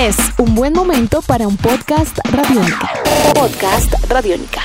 Es un buen momento para un podcast radiónica. Podcast radiónica.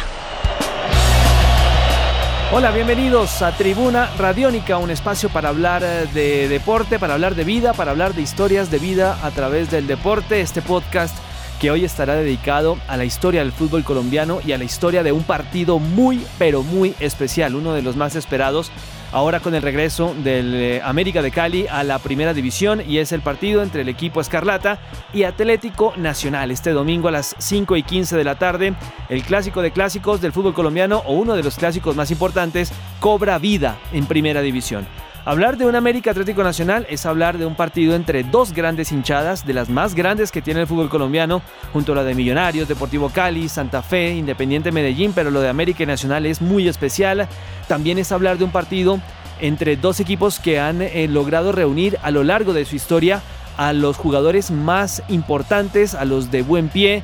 Hola, bienvenidos a Tribuna Radiónica, un espacio para hablar eh, de deporte, para hablar de vida, para hablar de historias de vida a través del deporte. Este podcast que hoy estará dedicado a la historia del fútbol colombiano y a la historia de un partido muy, pero muy especial, uno de los más esperados ahora con el regreso del eh, América de Cali a la primera división y es el partido entre el equipo Escarlata y Atlético Nacional. Este domingo a las 5 y 15 de la tarde, el clásico de clásicos del fútbol colombiano o uno de los clásicos más importantes cobra vida en primera división. Hablar de un América Atlético Nacional es hablar de un partido entre dos grandes hinchadas, de las más grandes que tiene el fútbol colombiano, junto a la de Millonarios, Deportivo Cali, Santa Fe, Independiente Medellín, pero lo de América Nacional es muy especial. También es hablar de un partido entre dos equipos que han eh, logrado reunir a lo largo de su historia a los jugadores más importantes, a los de buen pie,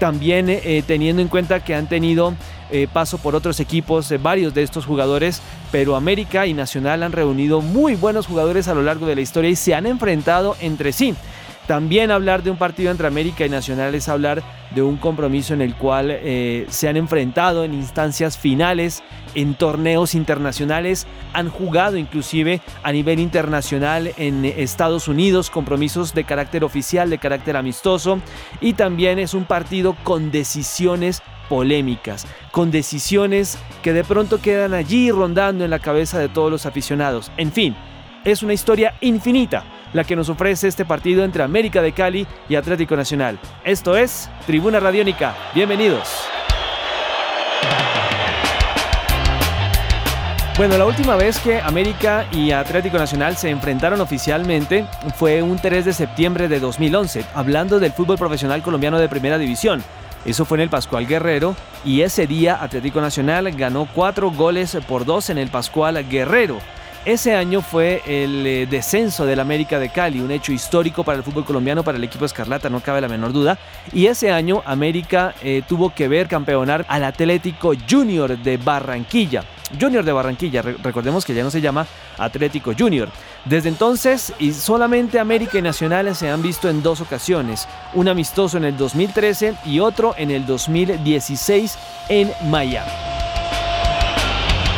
también eh, teniendo en cuenta que han tenido eh, paso por otros equipos, varios de estos jugadores, pero América y Nacional han reunido muy buenos jugadores a lo largo de la historia y se han enfrentado entre sí. También hablar de un partido entre América y Nacional es hablar de un compromiso en el cual eh, se han enfrentado en instancias finales, en torneos internacionales, han jugado inclusive a nivel internacional en Estados Unidos, compromisos de carácter oficial, de carácter amistoso, y también es un partido con decisiones polémicas, con decisiones que de pronto quedan allí rondando en la cabeza de todos los aficionados. En fin, es una historia infinita la que nos ofrece este partido entre América de Cali y Atlético Nacional. Esto es Tribuna Radiónica. Bienvenidos. Bueno, la última vez que América y Atlético Nacional se enfrentaron oficialmente fue un 3 de septiembre de 2011, hablando del fútbol profesional colombiano de primera división. Eso fue en el Pascual Guerrero y ese día Atlético Nacional ganó cuatro goles por dos en el Pascual Guerrero. Ese año fue el eh, descenso del América de Cali, un hecho histórico para el fútbol colombiano, para el equipo Escarlata, no cabe la menor duda. Y ese año América eh, tuvo que ver campeonar al Atlético Junior de Barranquilla. Junior de Barranquilla, recordemos que ya no se llama Atlético Junior. Desde entonces, y solamente América y Nacional se han visto en dos ocasiones, un amistoso en el 2013 y otro en el 2016 en Miami.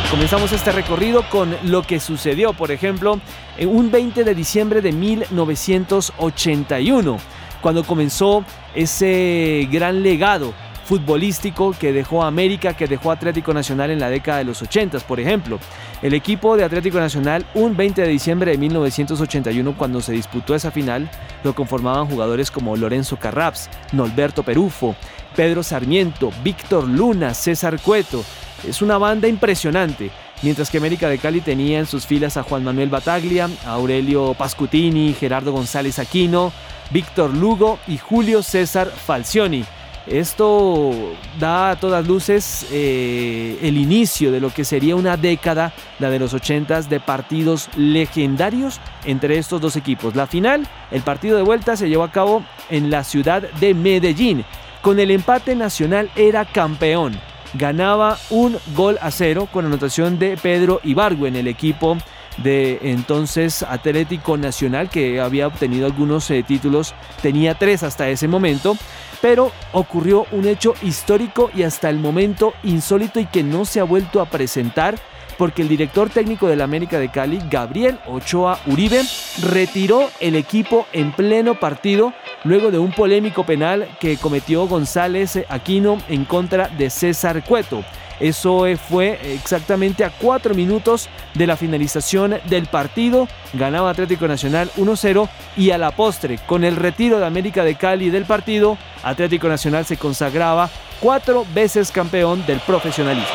Comenzamos este recorrido con lo que sucedió, por ejemplo, en un 20 de diciembre de 1981, cuando comenzó ese gran legado futbolístico que dejó América, que dejó Atlético Nacional en la década de los 80, por ejemplo. El equipo de Atlético Nacional, un 20 de diciembre de 1981, cuando se disputó esa final, lo conformaban jugadores como Lorenzo Carraps, Norberto Perufo, Pedro Sarmiento, Víctor Luna, César Cueto, es una banda impresionante. Mientras que América de Cali tenía en sus filas a Juan Manuel Bataglia, Aurelio Pascutini, Gerardo González Aquino, Víctor Lugo y Julio César Falcioni. Esto da a todas luces eh, el inicio de lo que sería una década, la de los 80 de partidos legendarios entre estos dos equipos. La final, el partido de vuelta se llevó a cabo en la ciudad de Medellín. Con el empate nacional era campeón ganaba un gol a cero con anotación de Pedro en el equipo de entonces Atlético Nacional que había obtenido algunos eh, títulos, tenía tres hasta ese momento, pero ocurrió un hecho histórico y hasta el momento insólito y que no se ha vuelto a presentar porque el director técnico del América de Cali, Gabriel Ochoa Uribe, retiró el equipo en pleno partido luego de un polémico penal que cometió González Aquino en contra de César Cueto. Eso fue exactamente a cuatro minutos de la finalización del partido. Ganaba Atlético Nacional 1-0 y a la postre, con el retiro de América de Cali del partido, Atlético Nacional se consagraba cuatro veces campeón del profesionalismo.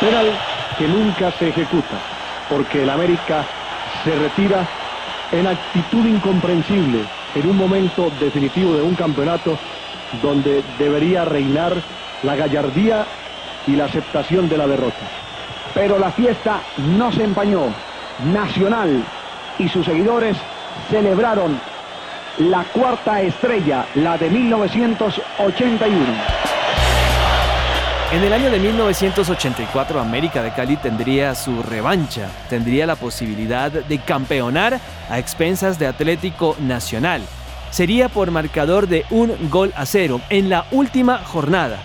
Penal que nunca se ejecuta, porque el América se retira en actitud incomprensible, en un momento definitivo de un campeonato donde debería reinar la gallardía y la aceptación de la derrota. Pero la fiesta no se empañó. Nacional y sus seguidores celebraron la cuarta estrella, la de 1981. En el año de 1984 América de Cali tendría su revancha, tendría la posibilidad de campeonar a expensas de Atlético Nacional. sería por marcador de un gol a cero en la última jornada.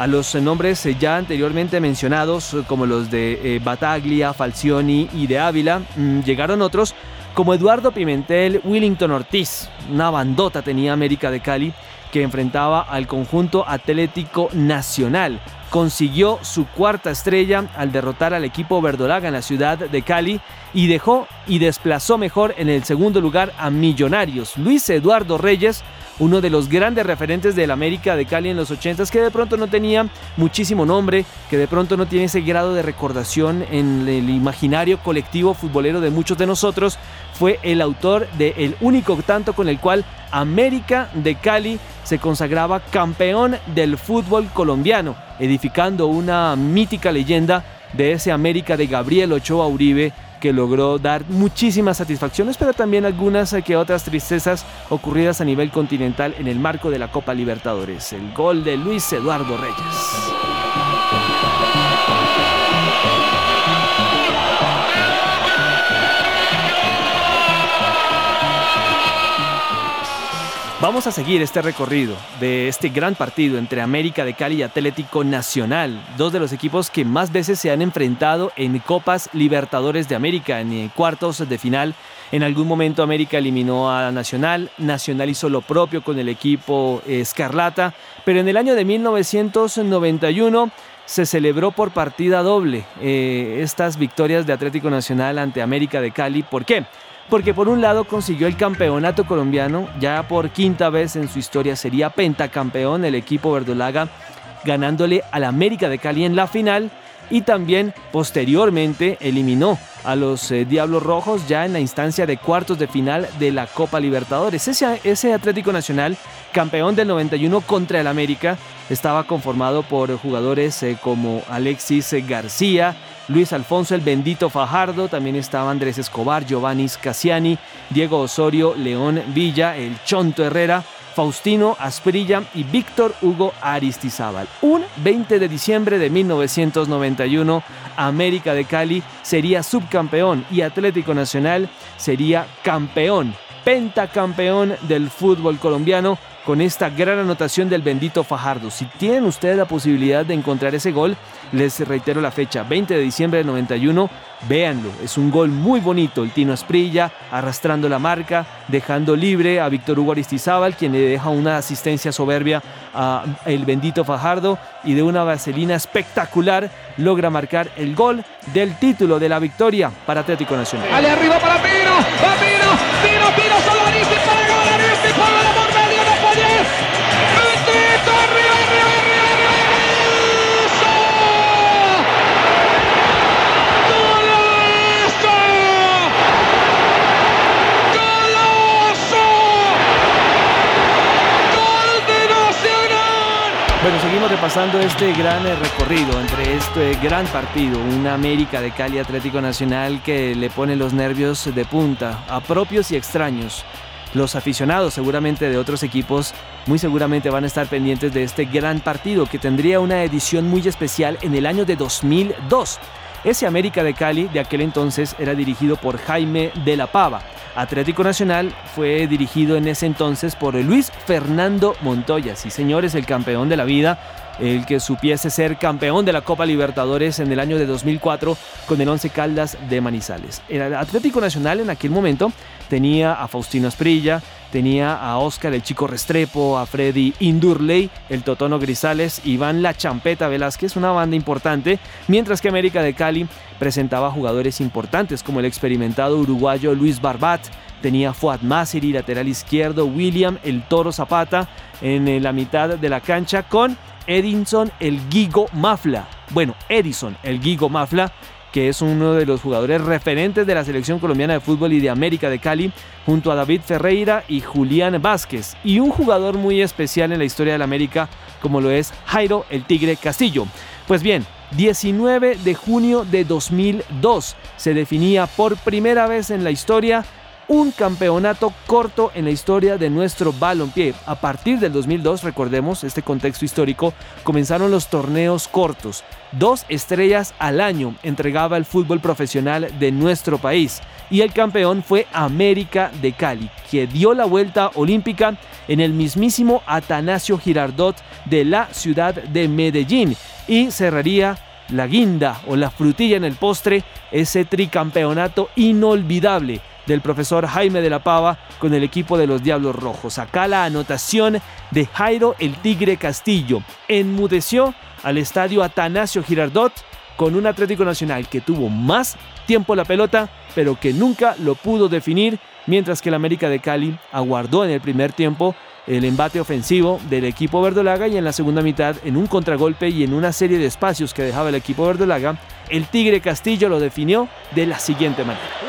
A los nombres ya anteriormente mencionados, como los de eh, Bataglia, Falcioni y de Ávila, mm, llegaron otros como Eduardo Pimentel, Willington Ortiz. Una bandota tenía América de Cali que enfrentaba al conjunto Atlético Nacional. Consiguió su cuarta estrella al derrotar al equipo verdolaga en la ciudad de Cali y dejó y desplazó mejor en el segundo lugar a Millonarios. Luis Eduardo Reyes uno de los grandes referentes del América de Cali en los 80 que de pronto no tenía muchísimo nombre, que de pronto no tiene ese grado de recordación en el imaginario colectivo futbolero de muchos de nosotros, fue el autor del el único tanto con el cual América de Cali se consagraba campeón del fútbol colombiano, edificando una mítica leyenda de ese América de Gabriel Ochoa Uribe que logró dar muchísimas satisfacciones, pero también algunas eh, que otras tristezas ocurridas a nivel continental en el marco de la Copa Libertadores. El gol de Luis Eduardo Reyes. Vamos a seguir este recorrido de este gran partido entre América de Cali y Atlético Nacional, dos de los equipos que más veces se han enfrentado en Copas Libertadores de América, en eh, cuartos de final. En algún momento América eliminó a Nacional, Nacional hizo lo propio con el equipo Escarlata, pero en el año de 1991 se celebró por partida doble eh, estas victorias de Atlético Nacional ante América de Cali. ¿Por qué? Porque por un lado consiguió el campeonato colombiano, ya por quinta vez en su historia sería pentacampeón el equipo verdolaga, ganándole al América de Cali en la final y también posteriormente eliminó a los eh, Diablos Rojos ya en la instancia de cuartos de final de la Copa Libertadores. Ese, ese Atlético Nacional, campeón del 91 contra el América, estaba conformado por jugadores eh, como Alexis García, Luis Alfonso el Bendito Fajardo, también estaba Andrés Escobar, Giovanni Cassiani, Diego Osorio, León Villa, el Chonto Herrera, Faustino Asprilla y Víctor Hugo Aristizábal. Un 20 de diciembre de 1991, América de Cali sería subcampeón y Atlético Nacional sería campeón, pentacampeón del fútbol colombiano con esta gran anotación del bendito Fajardo. Si tienen ustedes la posibilidad de encontrar ese gol, les reitero la fecha, 20 de diciembre del 91, véanlo, es un gol muy bonito, el Tino Esprilla arrastrando la marca, dejando libre a Víctor Hugo Aristizábal, quien le deja una asistencia soberbia a el bendito Fajardo y de una vaselina espectacular logra marcar el gol del título de la victoria para Atlético Nacional. arriba para Pino, repasando este gran eh, recorrido entre este gran partido, una América de Cali Atlético Nacional que le pone los nervios de punta a propios y extraños. Los aficionados seguramente de otros equipos muy seguramente van a estar pendientes de este gran partido que tendría una edición muy especial en el año de 2002. Ese América de Cali de aquel entonces era dirigido por Jaime de la Pava. Atlético Nacional fue dirigido en ese entonces por Luis Fernando Montoya. Sí, señores, el campeón de la vida, el que supiese ser campeón de la Copa Libertadores en el año de 2004 con el Once Caldas de Manizales. El Atlético Nacional en aquel momento tenía a Faustino Asprilla, tenía a Oscar el Chico Restrepo, a Freddy Indurley, el Totono Grisales, Iván La Champeta Velázquez, una banda importante, mientras que América de Cali presentaba jugadores importantes como el experimentado uruguayo Luis Barbat, tenía Fuad Masiri, lateral izquierdo, William el Toro Zapata en la mitad de la cancha con Edinson el Gigo Mafla. Bueno, Edison el Gigo Mafla que es uno de los jugadores referentes de la selección colombiana de fútbol y de América de Cali, junto a David Ferreira y Julián Vázquez, y un jugador muy especial en la historia de la América, como lo es Jairo el Tigre Castillo. Pues bien, 19 de junio de 2002 se definía por primera vez en la historia un campeonato corto en la historia de nuestro balompié. A partir del 2002, recordemos este contexto histórico, comenzaron los torneos cortos. Dos estrellas al año entregaba el fútbol profesional de nuestro país y el campeón fue América de Cali, que dio la vuelta olímpica en el mismísimo Atanasio Girardot de la ciudad de Medellín y cerraría la guinda o la frutilla en el postre, ese tricampeonato inolvidable del profesor Jaime de la Pava con el equipo de los Diablos Rojos. Acá la anotación de Jairo el Tigre Castillo enmudeció al estadio Atanasio Girardot con un Atlético Nacional que tuvo más tiempo la pelota, pero que nunca lo pudo definir, mientras que el América de Cali aguardó en el primer tiempo el embate ofensivo del equipo verdolaga y en la segunda mitad, en un contragolpe y en una serie de espacios que dejaba el equipo verdolaga, el Tigre Castillo lo definió de la siguiente manera.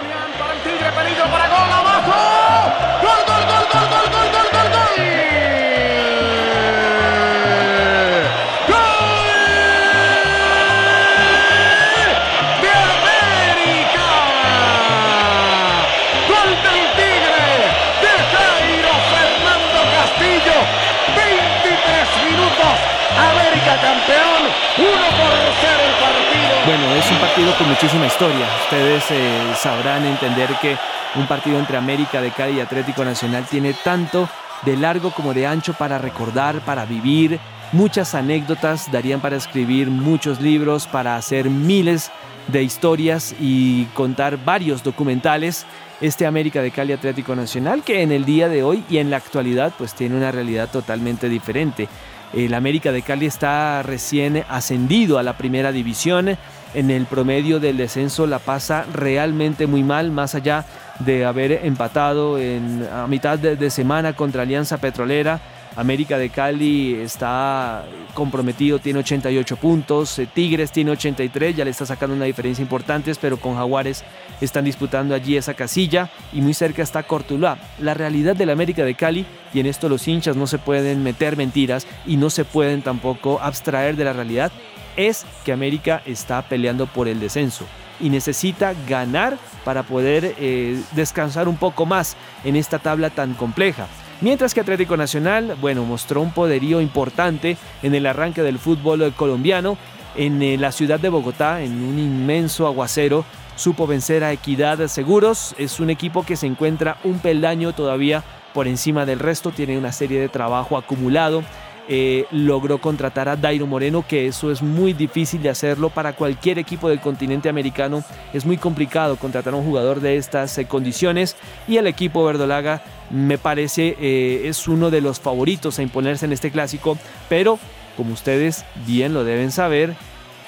Bueno, es un partido con muchísima historia. Ustedes eh, sabrán entender que un partido entre América de Cali y Atlético Nacional tiene tanto de largo como de ancho para recordar, para vivir. Muchas anécdotas darían para escribir muchos libros, para hacer miles de historias y contar varios documentales. Este América de Cali Atlético Nacional que en el día de hoy y en la actualidad pues tiene una realidad totalmente diferente. El América de Cali está recién ascendido a la primera división. En el promedio del descenso la pasa realmente muy mal, más allá de haber empatado en, a mitad de semana contra Alianza Petrolera América de Cali está comprometido, tiene 88 puntos. Eh, Tigres tiene 83, ya le está sacando una diferencia importante, pero con Jaguares están disputando allí esa casilla y muy cerca está Cortuluá. La realidad del América de Cali, y en esto los hinchas no se pueden meter mentiras y no se pueden tampoco abstraer de la realidad, es que América está peleando por el descenso y necesita ganar para poder eh, descansar un poco más en esta tabla tan compleja. Mientras que Atlético Nacional, bueno, mostró un poderío importante en el arranque del fútbol colombiano. En eh, la ciudad de Bogotá, en un inmenso aguacero, supo vencer a Equidad Seguros. Es un equipo que se encuentra un peldaño todavía por encima del resto, tiene una serie de trabajo acumulado. Eh, logró contratar a Dairo Moreno, que eso es muy difícil de hacerlo para cualquier equipo del continente americano. Es muy complicado contratar a un jugador de estas eh, condiciones y el equipo verdolaga me parece eh, es uno de los favoritos a imponerse en este clásico, pero como ustedes bien lo deben saber,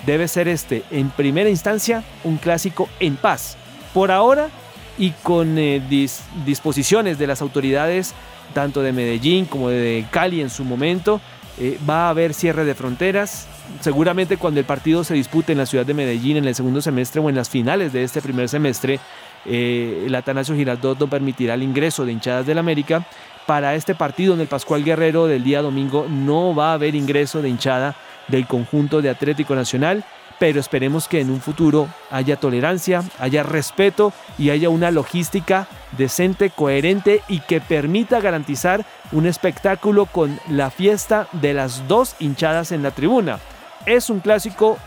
debe ser este en primera instancia un clásico en paz. Por ahora y con disposiciones de las autoridades tanto de Medellín como de Cali en su momento. Eh, va a haber cierre de fronteras. Seguramente cuando el partido se dispute en la ciudad de Medellín en el segundo semestre o en las finales de este primer semestre, eh, el Atanasio Girardot no permitirá el ingreso de hinchadas del América. Para este partido en el Pascual Guerrero del día domingo no va a haber ingreso de hinchada del conjunto de Atlético Nacional pero esperemos que en un futuro haya tolerancia, haya respeto y haya una logística decente, coherente y que permita garantizar un espectáculo con la fiesta de las dos hinchadas en la tribuna. Es un clásico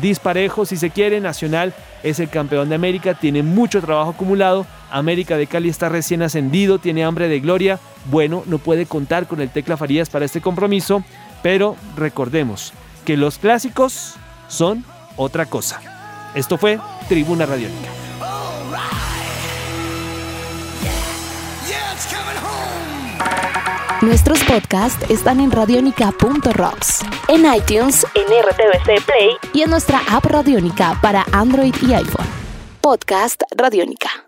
disparejo, si se quiere, Nacional. Es el campeón de América, tiene mucho trabajo acumulado, América de Cali está recién ascendido, tiene hambre de gloria, bueno, no puede contar con el Tecla Farías para este compromiso, pero recordemos que los clásicos son otra cosa. Esto fue Tribuna Radiónica. Nuestros podcasts están en radionica.rocks, en iTunes, en RTVC Play y en nuestra app Radionica para Android y iPhone. Podcast Radiónica.